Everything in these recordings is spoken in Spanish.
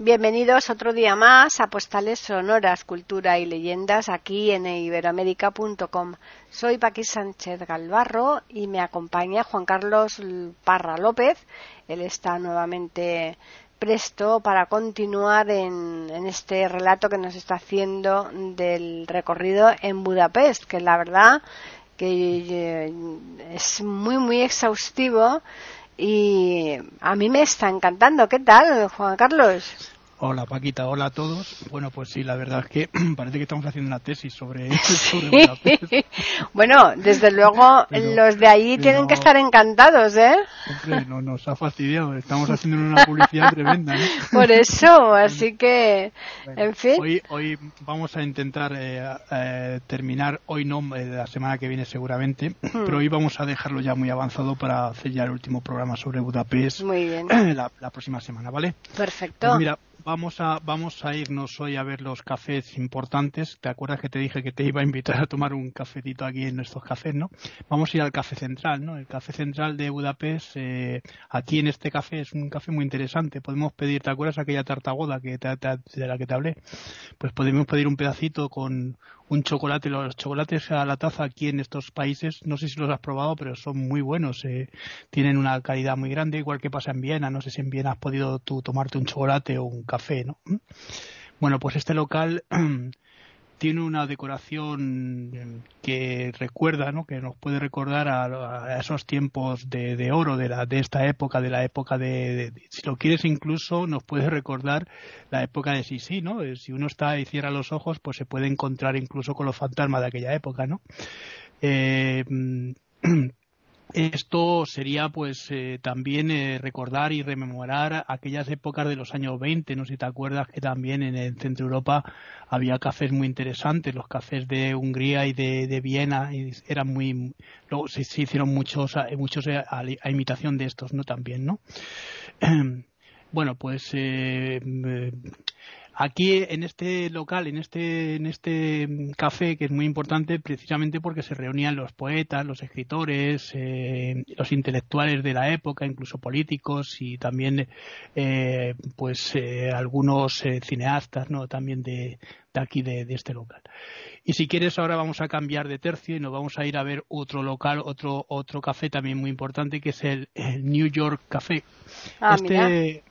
Bienvenidos otro día más a Postales Sonoras, Cultura y Leyendas aquí en iberoamérica.com. Soy Paqui Sánchez Galvarro y me acompaña Juan Carlos Parra López. Él está nuevamente presto para continuar en, en, este relato que nos está haciendo del recorrido en Budapest, que la verdad que eh, es muy muy exhaustivo y a mí me está encantando. ¿Qué tal, Juan Carlos? Hola Paquita, hola a todos. Bueno, pues sí, la verdad es que parece que estamos haciendo una tesis sobre, sobre Bueno, desde luego los de ahí tienen que estar encantados, ¿eh? Hombre, no, nos ha fastidiado, estamos haciendo una publicidad tremenda, ¿no? Por eso, así que, en fin. Hoy, hoy vamos a intentar eh, eh, terminar, hoy no, eh, la semana que viene seguramente, hmm. pero hoy vamos a dejarlo ya muy avanzado para hacer ya el último programa sobre Budapest. Muy bien. La, la próxima semana, ¿vale? Perfecto. Pues mira, vamos a, vamos a irnos hoy a ver los cafés importantes. ¿Te acuerdas que te dije que te iba a invitar a tomar un cafecito aquí en estos cafés, no? Vamos a ir al Café Central, ¿no? El Café Central de Budapest, eh, aquí en este café es un café muy interesante. Podemos pedir, ¿te acuerdas aquella tartagoda que de la que te hablé? Pues podemos pedir un pedacito con un chocolate. Los chocolates a la taza aquí en estos países, no sé si los has probado, pero son muy buenos. Eh, tienen una calidad muy grande, igual que pasa en Viena. No sé si en Viena has podido tú tomarte un chocolate o un café, ¿no? Bueno, pues este local tiene una decoración que recuerda, ¿no? que nos puede recordar a, esos tiempos de, oro de, la, de esta época, de la época de, si lo quieres incluso, nos puede recordar la época de Sisi, ¿no? Eh, si uno está y cierra los ojos, pues se puede encontrar incluso con los fantasmas de aquella época, ¿no? Eh, Esto sería pues eh, también eh, recordar y rememorar aquellas épocas de los años 20, no sé si te acuerdas que también en el centro Europa había cafés muy interesantes, los cafés de Hungría y de, Viena y eran muy luego se, hicieron muchos muchos a, a, imitación de estos, ¿no? También, ¿no? bueno, pues eh, Aquí en este local, en este, en este café, que es muy importante precisamente porque se reunían los poetas, los escritores, eh, los intelectuales de la época, incluso políticos y también eh, pues eh, algunos cineastas, ¿no? También de, de aquí de, este local. Y si quieres ahora vamos a cambiar de tercio y nos vamos a ir a ver otro local, otro otro café también muy importante que es el, New York Café. Ah, este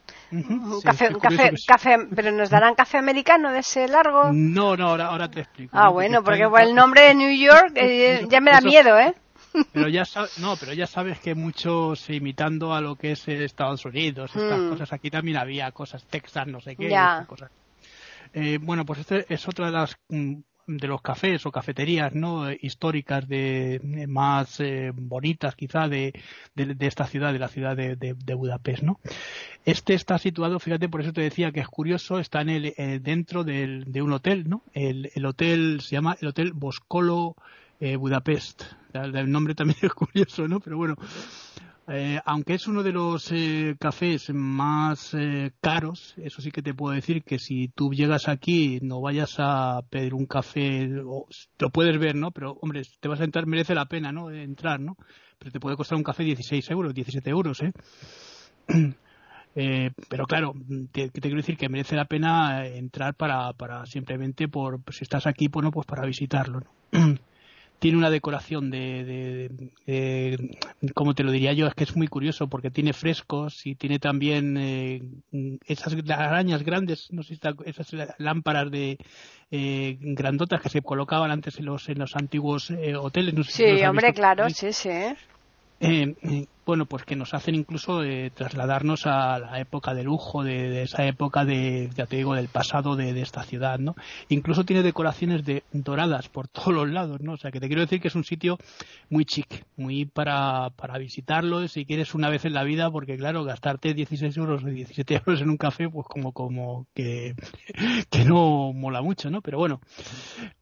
café, café, café, pero nos darán café americano de ese largo. No, no, ahora, ahora te explico. Ah, bueno, porque el nombre de New York eh, ya me da miedo, ¿eh? Pero ya no, pero ya sabes que muchos imitando a lo que es Estados Unidos, estas mm. cosas aquí también había cosas Texas, no sé qué, cosas. Eh, bueno, pues este es otra de las mm, de los cafés o cafeterías no históricas de más eh, bonitas quizá de, de, esta ciudad de la ciudad de, de, Budapest no este está situado fíjate por eso te decía que es curioso está en el eh, dentro del, de un hotel no el, el, hotel se llama el hotel Boscolo eh, Budapest. El nombre también es curioso no pero bueno eh, aunque es uno de los eh, cafés más eh, caros, eso sí que te puedo decir que si tú llegas aquí no vayas a pedir un café, o, lo puedes ver, ¿no? Pero, hombre, te vas a entrar, merece la pena, ¿no? Entrar, ¿no? Pero te puede costar un café 16 euros, 17 euros, ¿eh? pero claro, te, te, quiero decir que merece la pena entrar para, para simplemente por, si estás aquí, bueno, pues para visitarlo, ¿no? tiene una decoración de, de, como te lo diría yo, es que es muy curioso porque tiene frescos y tiene también eh, esas arañas grandes, no sé si esas lámparas de eh, grandotas que se colocaban antes en los en los antiguos eh, hoteles. sí, hombre, claro, sí, sí. Bueno, pues que nos hacen incluso eh, trasladarnos a la época de lujo, de, esa época de, ya te digo, del pasado de, esta ciudad, ¿no? Incluso tiene decoraciones de doradas por todos los lados, ¿no? O sea, que te quiero decir que es un sitio muy chic, muy para, para visitarlo si quieres una vez en la vida, porque claro, gastarte 16 euros o 17 euros en un café, pues como, como que, que no mola mucho, ¿no? Pero bueno,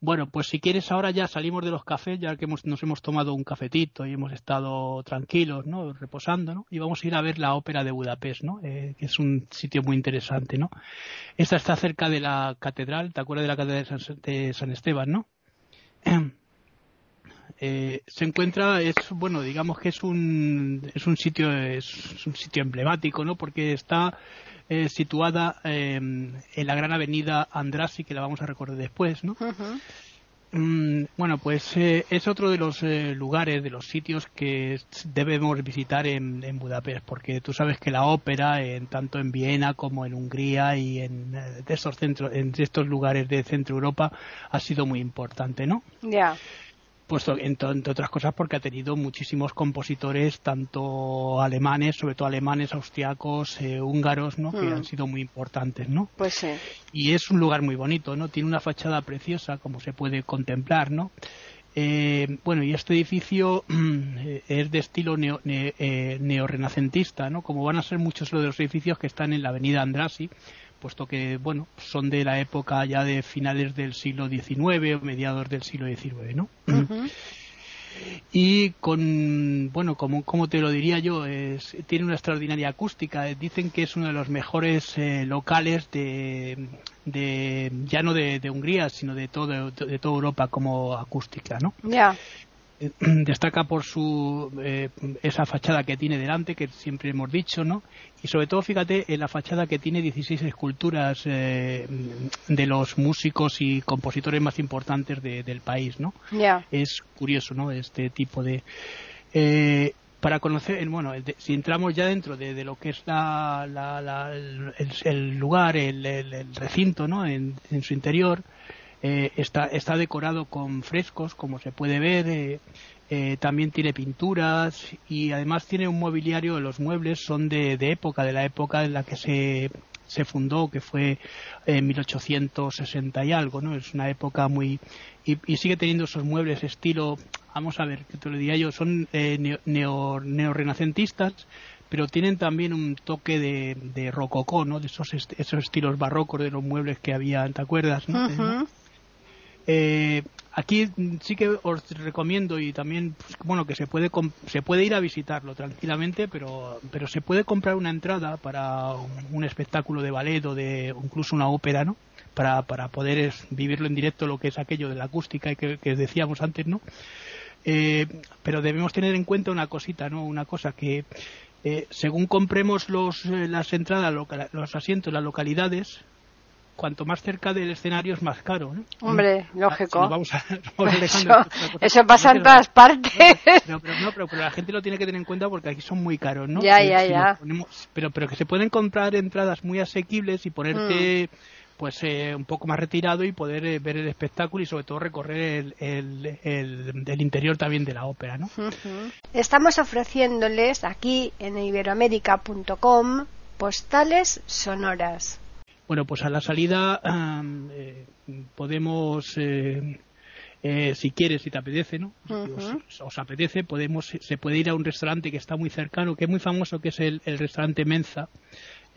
bueno, pues si quieres ahora ya salimos de los cafés, ya que hemos, nos hemos tomado un cafetito y hemos estado tranquilos, ¿no? Reposando, ¿no? Y vamos a ir a ver la ópera de Budapest, ¿no? Eh, que es un sitio muy interesante, ¿no? Esta está cerca de la catedral, ¿te acuerdas de la catedral de San, de San Esteban, ¿no? Eh, se encuentra es bueno digamos que es un es un sitio es un sitio emblemático no porque está eh, situada em, en la gran avenida Andrassy que la vamos a recordar después no bueno, pues eh, es otro de los lugares, de los sitios que debemos visitar en, Budapest, porque tú sabes que la ópera, en, tanto en Viena como en Hungría y en, estos centros, en estos lugares de Centro Europa, ha sido muy importante, ¿no? Ya puesto entre otras cosas porque ha tenido muchísimos compositores tanto alemanes sobre todo alemanes austriacos eh, húngaros no que han mm. sido muy importantes no pues sí. y es un lugar muy bonito no tiene una fachada preciosa como se puede contemplar no eh, bueno, y este edificio eh, es de estilo neo, neorrenacentista, ¿no? Como van a ser muchos de los edificios que están en la avenida Andrasi, puesto que bueno son de la época ya de finales del siglo XIX o mediados del siglo XIX, ¿no? Y con, bueno, como, como te lo diría yo, es, tiene una extraordinaria acústica. Dicen que es uno de los mejores eh, locales de, de, ya no de, Hungría, sino de, todo, de, toda Europa como acústica, ¿no? Ya. destaca por su eh, esa fachada que tiene delante que siempre hemos dicho no y sobre todo fíjate en la fachada que tiene 16 esculturas eh, de los músicos y compositores más importantes del país no es curioso no este tipo de eh, para conocer, bueno, si entramos ya dentro de, lo que es la, el, lugar, el, recinto, ¿no? En, en su interior, eh, está, está decorado con frescos, como se puede ver. Eh, eh, también tiene pinturas y además tiene un mobiliario. Los muebles son de, de época, de la época en la que se, se fundó, que fue en 1860 y algo, ¿no? Es una época muy... Y, sigue teniendo esos muebles estilo, vamos a ver, que te lo diría yo, son neo, neorrenacentistas, pero tienen también un toque de, de rococó, ¿no? De esos, esos estilos barrocos de los muebles que había, ¿te acuerdas? Eh, aquí sí que os recomiendo y también pues, bueno que se puede se puede ir a visitarlo tranquilamente pero pero se puede comprar una entrada para un, espectáculo de ballet o de incluso una ópera no para, para poder vivirlo en directo lo que es aquello de la acústica que, decíamos antes no eh, pero debemos tener en cuenta una cosita no una cosa que eh, según compremos los, las entradas los asientos las localidades cuanto más cerca del escenario es más caro. ¿no? Hombre, lógico. eso, pasa en todas partes. No, pero, no, pero, la gente lo tiene que tener en cuenta porque aquí son muy caros, ¿no? Ya, ya, ya. pero, pero que se pueden comprar entradas muy asequibles y ponerte... Mm. pues eh, un poco más retirado y poder eh, ver el espectáculo y sobre todo recorrer el, el, interior también de la ópera, ¿no? Estamos ofreciéndoles aquí en iberoamérica.com postales sonoras. Bueno, pues a la salida eh, podemos, eh, eh, si quieres, si te apetece, ¿no? Si os, apetece, podemos, se puede ir a un restaurante que está muy cercano, que es muy famoso, que es el, el restaurante Menza,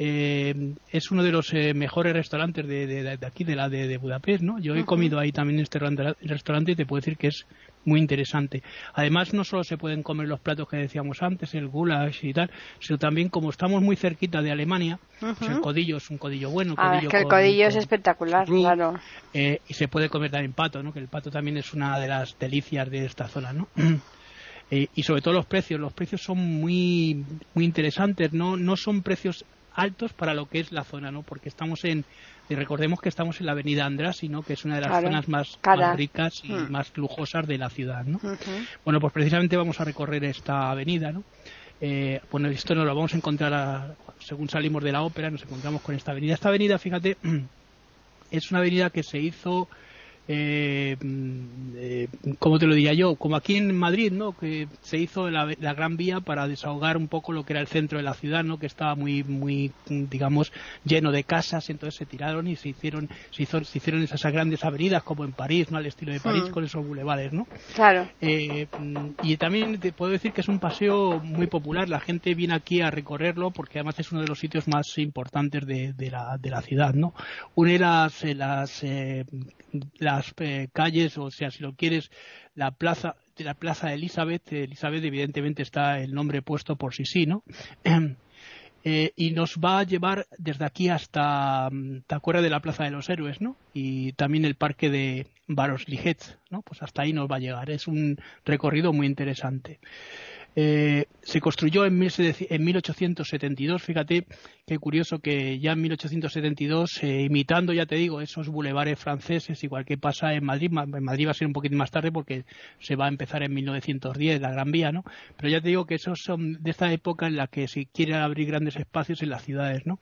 eh, es uno de los eh, mejores restaurantes de, de, aquí, de la de, Budapest, ¿no? Yo he comido ahí también en este restaurante y te puedo decir que es muy interesante. Además, no solo se pueden comer los platos que decíamos antes, el goulash y tal, sino también como estamos muy cerquita de Alemania, pues el codillo es un codillo bueno. Ah, es que el codillo es espectacular, claro. Eh, y se puede comer también pato, ¿no? Que el pato también es una de las delicias de esta zona, ¿no? y sobre todo los precios, los precios son muy muy interesantes, no no son precios altos para lo que es la zona, ¿no? Porque estamos en, y recordemos que estamos en la avenida Andrasi, ¿no? Que es una de las zonas más, ricas y mm. más lujosas de la ciudad, ¿no? Bueno, pues precisamente vamos a recorrer esta avenida, ¿no? Eh, bueno, esto nos lo vamos a encontrar según salimos de la ópera, nos encontramos con esta avenida. Esta avenida, fíjate, es una avenida que se hizo eh, mm, eh, ¿cómo te lo diría yo? Como aquí en Madrid, ¿no? Que se hizo la, Gran Vía para desahogar un poco lo que era el centro de la ciudad, ¿no? Que estaba muy, muy, digamos, lleno de casas, entonces se tiraron y se hicieron, se, se hicieron esas grandes avenidas como en París, ¿no? Al estilo de París, hmm. con esos bulevares, ¿no? Claro. Eh, mm, y también te puedo decir que es un paseo muy popular, la gente viene aquí a recorrerlo porque además es uno de los sitios más importantes de, de, la, de la ciudad, ¿no? Une las, las, las eh, calles, o sea, si lo quieres, la plaza, la plaza de Elizabeth, Elizabeth evidentemente está el nombre puesto por sí sí, ¿no? Eh, y nos va a llevar desde aquí hasta, mm, ¿te acuerdas de la Plaza de los Héroes, no? Y también el parque de Baros-Ligetz, ¿no? Pues hasta ahí nos va a llegar. Es un recorrido muy interesante. Eh, se construyó en, 1872, fíjate qué curioso que ya en 1872, eh, imitando, ya te digo, esos bulevares franceses, igual que pasa en Madrid, en Madrid va a ser un poquito más tarde porque se va a empezar en 1910 la Gran Vía, ¿no? Pero ya te digo que esos son de esta época en la que se quiere abrir grandes espacios en las ciudades, ¿no?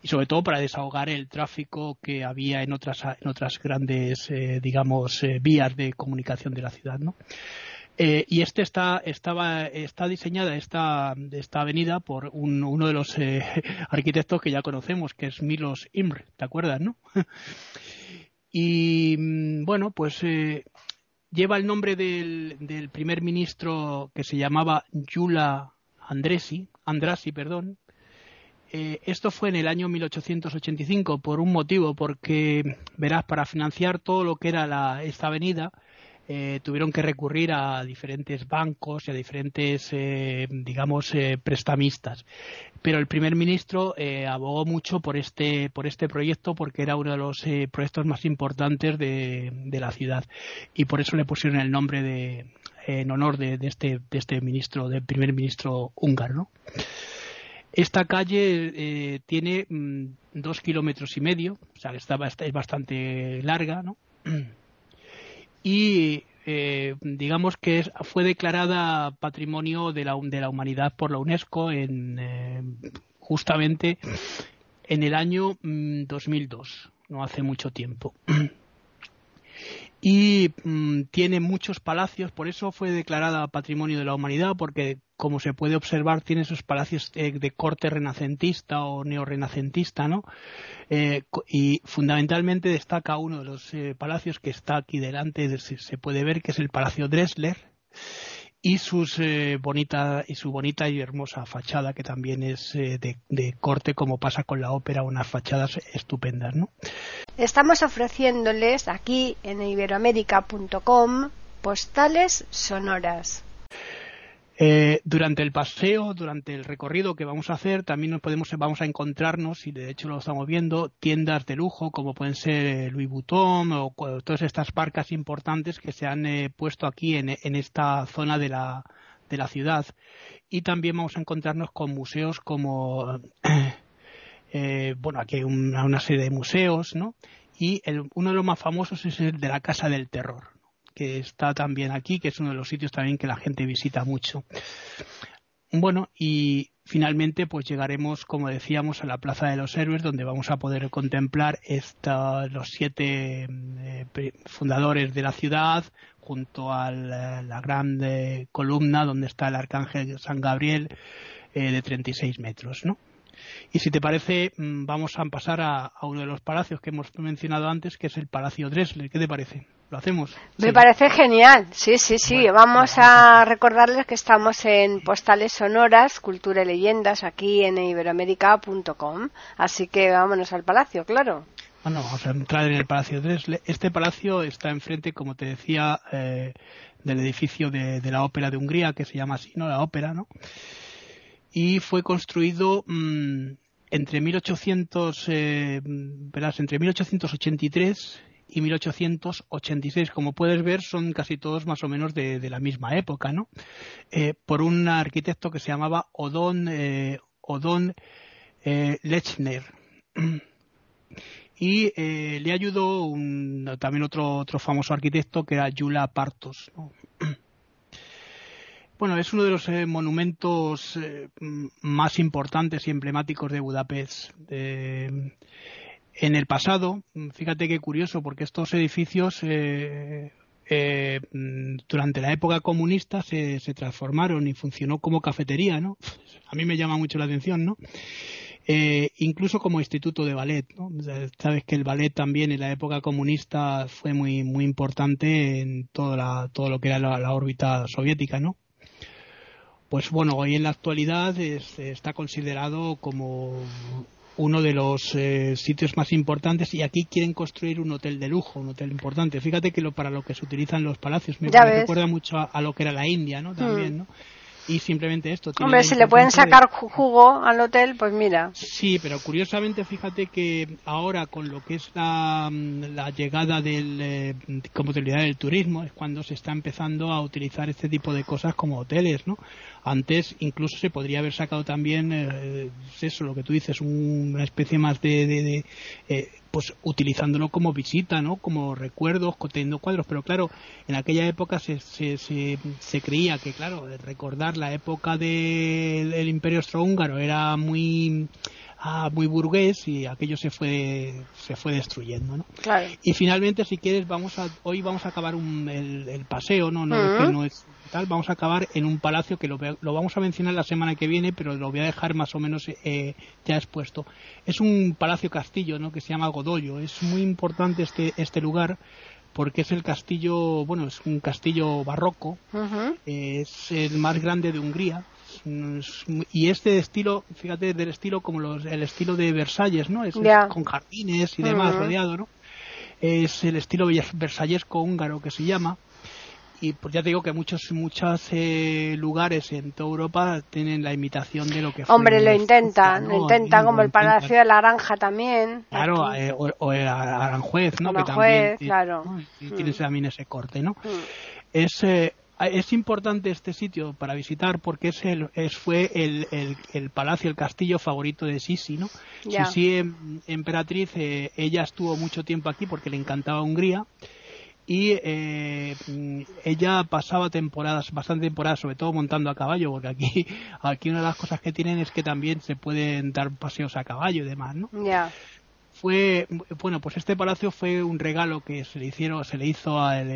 Y sobre todo para desahogar el tráfico que había en otras, en otras grandes, eh, digamos, vías de comunicación de la ciudad, ¿no? Eh, y este está, estaba, está diseñada esta, esta avenida por uno de los eh, arquitectos que ya conocemos, que es Milos Imre, ¿te acuerdas, no? y mm, bueno, pues eh, lleva el nombre del, del, primer ministro que se llamaba Yula Andresi, Andrasi, perdón. esto fue en el año 1885 por un motivo, porque verás, para financiar todo lo que era la, esta avenida, eh, tuvieron que recurrir a diferentes bancos y a diferentes, eh, digamos, eh, prestamistas. Pero el primer ministro abogó mucho por este, por este proyecto porque era uno de los proyectos más importantes de, la ciudad y por eso le pusieron el nombre de, en honor de, este, de este ministro, del primer ministro húngaro. Esta calle tiene mm, dos kilómetros y medio, o sea, está, es bastante larga, ¿no? y eh, digamos que fue declarada Patrimonio de la, de la Humanidad por la UNESCO en, eh, justamente en el año 2002, mm, no hace mucho tiempo. y mm, tiene muchos palacios, por eso fue declarada Patrimonio de la Humanidad, porque como se puede observar tiene esos palacios de, corte renacentista o neorrenacentista, ¿no? Eh, y fundamentalmente destaca uno de los eh, palacios que está aquí delante, se puede ver que es el Palacio Dressler, y eh, bonita y su bonita y hermosa fachada que también es eh, de, corte como pasa con la ópera unas fachadas estupendas ¿no? estamos ofreciéndoles aquí en iberoamérica.com postales sonoras eh, durante el paseo, durante el recorrido que vamos a hacer, también nos podemos, vamos a encontrarnos, y de hecho lo estamos viendo, tiendas de lujo como pueden ser Louis Vuitton o todas estas marcas importantes que se han eh, puesto aquí en, esta zona de la, de la ciudad. Y también vamos a encontrarnos con museos como, eh, bueno, aquí hay una, serie de museos, ¿no? Y uno de los más famosos es el de la Casa del Terror que está también aquí, que es uno de los sitios también que la gente visita mucho. Bueno, y finalmente pues llegaremos, como decíamos, a la Plaza de los Héroes, donde vamos a poder contemplar los siete eh, fundadores de la ciudad, junto a la, gran columna donde está el Arcángel San Gabriel eh, de 36 metros, ¿no? Y si te parece, mm, vamos a pasar a, a, uno de los palacios que hemos mencionado antes, que es el Palacio Dresler. ¿Qué te parece? ¿Lo hacemos? Me parece genial. Sí, sí, sí. Vamos a recordarles que estamos en Postales Sonoras, Cultura y Leyendas, aquí en iberoamérica.com. Así que vámonos al palacio, claro. Bueno, vamos a entrar en el Palacio Dresle. Este palacio está enfrente, como te decía, eh, del edificio de, la Ópera de Hungría, que se llama así, ¿no? La Ópera, ¿no? Y fue construido mm, entre 1800, eh, verás, entre 1883 y 1886. Como puedes ver, son casi todos más o menos de, la misma época, ¿no? Eh, por un arquitecto que se llamaba Odon, eh, eh, Lechner. Y le ayudó también otro, otro famoso arquitecto que era Yula Partos. Bueno, es uno de los monumentos más importantes y emblemáticos de Budapest. En el pasado, fíjate qué curioso, porque estos edificios eh, eh, durante la época comunista se, transformaron y funcionó como cafetería, ¿no? A mí me llama mucho la atención, ¿no? Eh, incluso como instituto de ballet, ¿no? Sabes que el ballet también en la época comunista fue muy muy importante en toda la, todo lo que era la, la órbita soviética, ¿no? Pues bueno, hoy en la actualidad es, está considerado como uno de los eh, sitios más importantes y aquí quieren construir un hotel de lujo, un hotel importante. Fíjate que lo, para lo que se utilizan los palacios me, me recuerda mucho a, a, lo que era la India, ¿no? También, mm. ¿no? Y simplemente esto. Hombre, si le pueden sacar jugo al hotel, pues mira. Sí, pero curiosamente fíjate que ahora con lo que es la, la llegada del, eh, como del turismo es cuando se está empezando a utilizar este tipo de cosas como hoteles, ¿no? Antes incluso se podría haber sacado también, eh, eso, lo que tú dices, una especie más de, de, de eh, pues utilizándolo como visita, ¿no? Como recuerdos, teniendo cuadros, pero claro, en aquella época se, se, se, se creía que, claro, recordar la época de, del Imperio Austrohúngaro era muy ah, muy burgués y aquello se fue se fue destruyendo, ¿no? Claro. Y finalmente, si quieres, vamos a hoy vamos a acabar un, el, el, paseo, ¿no? No, uh -huh. no es tal, vamos a acabar en un palacio que lo, lo, vamos a mencionar la semana que viene, pero lo voy a dejar más o menos eh, ya expuesto. Es un palacio castillo, ¿no? Que se llama Godoyo. Es muy importante este este lugar porque es el castillo, bueno, es un castillo barroco, uh -huh. es el más grande de Hungría, y este estilo, fíjate, del estilo como los, el estilo de Versalles, ¿no? Es, yeah. es con jardines y demás uh -huh. rodeado, ¿no? Es el estilo versallesco húngaro que se llama. Y pues ya te digo que muchos muchos eh, lugares en toda Europa tienen la imitación de lo que Hombre, lo intentan, ¿no? lo intentan, como el Palacio de la Naranja también. Claro, eh, o, o, el Aranjuez, ¿no? Aranjuez, que también, claro. ¿no? Y tiene también ese corte, ¿no? Mm. Es, eh, es importante este sitio para visitar porque es el, es, fue el, el, el, palacio, el castillo favorito de Sisi, ¿no? Yeah. Sisi, em, emperatriz, eh, ella estuvo mucho tiempo aquí porque le encantaba Hungría y eh, ella pasaba temporadas, bastante temporadas, sobre todo montando a caballo, porque aquí, aquí una de las cosas que tienen es que también se pueden dar paseos a caballo y demás, ¿no? Yeah fue bueno pues este palacio fue un regalo que se le hicieron se le hizo al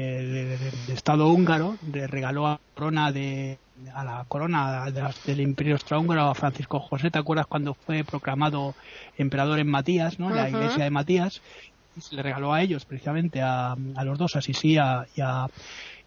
estado húngaro le regaló a la corona de a la corona de, del imperio austrohúngaro a Francisco José. Te acuerdas cuando fue proclamado emperador en Matías no en la uh -huh. iglesia de Matías y se le regaló a ellos precisamente a, a los dos a Sisi y a, y a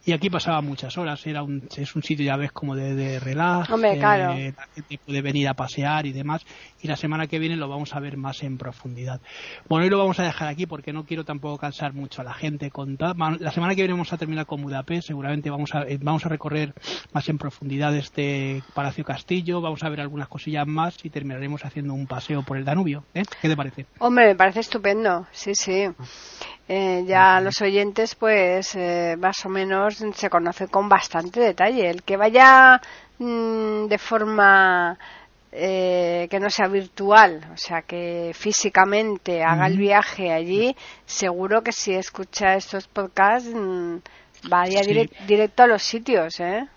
y aquí pasaba muchas horas era un es un sitio ya ves como de, de relax Hombre, claro. eh, la gente puede venir a pasear y demás y la semana que viene lo vamos a ver más en profundidad bueno hoy lo vamos a dejar aquí porque no quiero tampoco cansar mucho a la gente con la semana que viene vamos a terminar con Budapest seguramente vamos a eh, vamos a recorrer más en profundidad este Palacio Castillo vamos a ver algunas cosillas más y terminaremos haciendo un paseo por el Danubio ¿eh? ¿qué te parece? Hombre me parece estupendo sí sí eh, ya los oyentes pues eh, más o menos se conoce con bastante detalle el que vaya mmm, de forma eh, que no sea virtual, o sea, que físicamente haga el viaje allí, seguro que si escucha estos podcasts mmm, vaya sí. direct, directo a los sitios, ¿eh?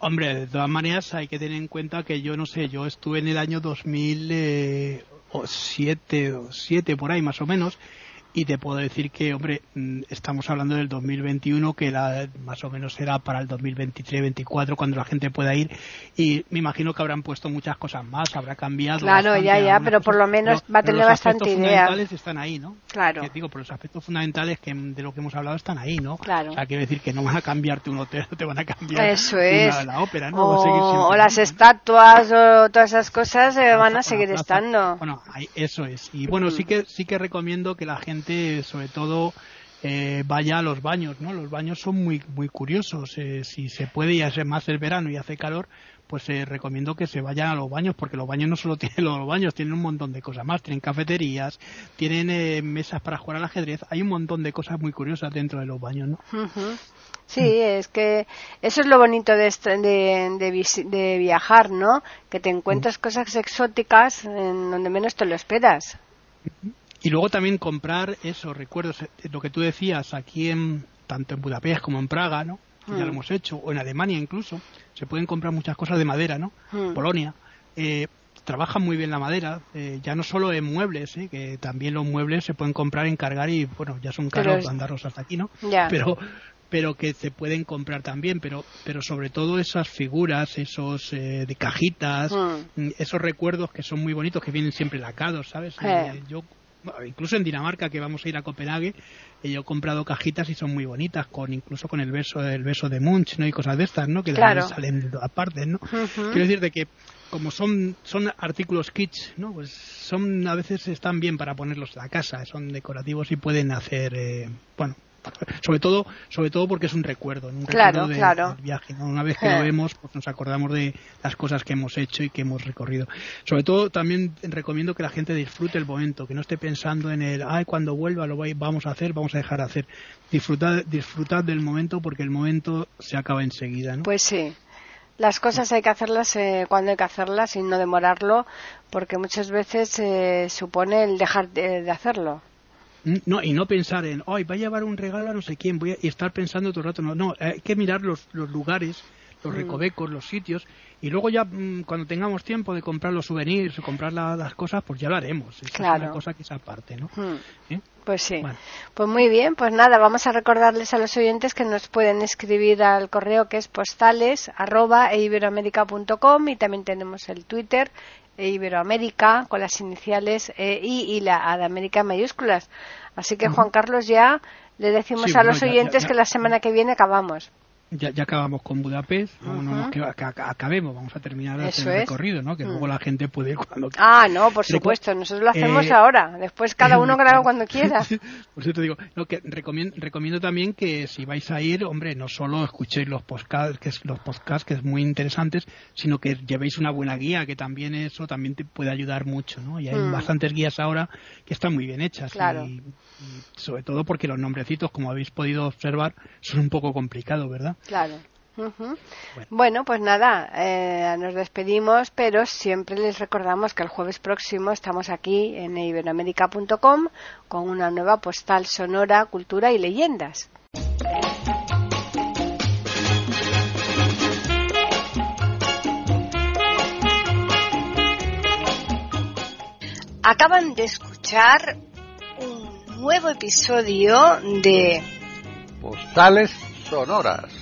Hombre, de todas maneras hay que tener en cuenta que yo no sé, yo estuve en el año 2007 o 7 por ahí más o menos y te puedo decir que, hombre, mm, estamos hablando del 2021, que la, más o menos será para el 2023-2024 cuando la gente pueda ir y me imagino que habrán puesto muchas cosas más, habrá cambiado. Claro, ya, ya, pero por lo menos va a tener bastante idea. Los aspectos fundamentales están ahí, ¿no? Claro. Que, digo, pero los aspectos fundamentales que de lo que hemos hablado están ahí, ¿no? Claro. O sea, quiere decir que no van a cambiarte un hotel, te van a cambiar Eso es. Una, la ópera, ¿no? O, o las estatuas o todas esas cosas eh, van a seguir estando. Bueno, ahí, eso es. Y bueno, sí que sí que recomiendo que la gente, sobre todo eh, vaya a los baños, ¿no? Los baños son muy muy curiosos. Eh, si se puede y hace más el verano y hace calor, pues eh, recomiendo que se vayan a los baños, porque los baños no solo tienen los baños, tienen un montón de cosas más. Tienen cafeterías, tienen eh, mesas para jugar al ajedrez. Hay un montón de cosas muy curiosas dentro de los baños, ¿no? Uh -huh. Sí, es que eso es lo bonito de, de, de, de viajar, ¿no? Que te encuentras uh -huh. cosas exóticas en donde menos te lo esperas. Uh -huh. Y luego también comprar eso, recuerdos, eh, lo que tú decías, aquí en, tanto en Budapest como en Praga, ¿no? Mm. Ya lo hemos hecho, o en Alemania incluso, se pueden comprar muchas cosas de madera, ¿no? Mm. Polonia. Eh, trabajan muy bien la madera, eh, ya no solo en muebles, ¿eh? que también los muebles se pueden comprar, encargar y bueno, ya son caros mandarlos hasta aquí, ¿no? Pero pero que se pueden comprar también, pero pero sobre todo esas figuras, esos eh, de cajitas, hmm. esos recuerdos que son muy bonitos que vienen siempre lacados, ¿sabes? Eh, yo incluso en Dinamarca que vamos a ir a Copenhague yo he comprado cajitas y son muy bonitas con incluso con el beso el beso de Munch no y cosas de estas no que salen aparte no quiero decir de que como son son artículos kits no pues son a veces están bien para ponerlos en la casa son decorativos y pueden hacer eh, bueno sobre todo sobre todo porque es un recuerdo un claro, recuerdo del viaje una vez que lo vemos pues nos acordamos de las cosas que hemos hecho y que hemos recorrido. Sobre todo también recomiendo que la gente disfrute el momento que no esté pensando en el ay cuando vuelva lo vamos a hacer vamos a dejar de hacer disfrutad disfrutad del momento porque el momento se acaba enseguida ¿no? pues sí. Las cosas hay que hacerlas eh, cuando hay que hacerlas y no demorarlo porque muchas veces eh, supone el dejar de hacerlo no, y no pensar en, hoy va a llevar un regalo a no sé quién, voy a, y estar pensando todo el rato. No, no hay que mirar los, los lugares, los mm. recovecos, los sitios, y luego ya mm, cuando tengamos tiempo de comprar los souvenirs o comprar las cosas, pues ya lo haremos. claro. es una cosa que es aparte, ¿no? Mm. ¿Eh? Pues sí. Pues muy bien, pues nada, vamos a recordarles a los oyentes que nos pueden escribir al correo que es postales arroba e y también tenemos el Twitter e Iberoamérica con las iniciales e, I y la A de América mayúsculas. Así que Juan Carlos ya le decimos a los oyentes que la semana que viene acabamos ya, ya acabamos con Budapest, no, que, acabemos, vamos a terminar el recorrido, ¿no? Que luego mm. la gente puede ir cuando Ah, no, por supuesto, nosotros lo hacemos eh, ahora, después cada uno graba cuando quiera. por te digo, lo que recomiendo, recomiendo también que si vais a ir, hombre, no solo escuchéis los podcasts, que es, los podcasts que es muy interesantes, sino que llevéis una buena guía, que también eso también te puede ayudar mucho, ¿no? Y hay mm. bastantes guías ahora que están muy bien hechas y, sobre todo porque los nombrecitos, como habéis podido observar, son un poco complicados, ¿verdad? Claro. bueno. pues nada, eh, nos despedimos, pero siempre les recordamos que el jueves próximo estamos aquí en iberoamérica.com con una nueva postal sonora, cultura y leyendas. Acaban de escuchar un nuevo episodio de Postales Sonoras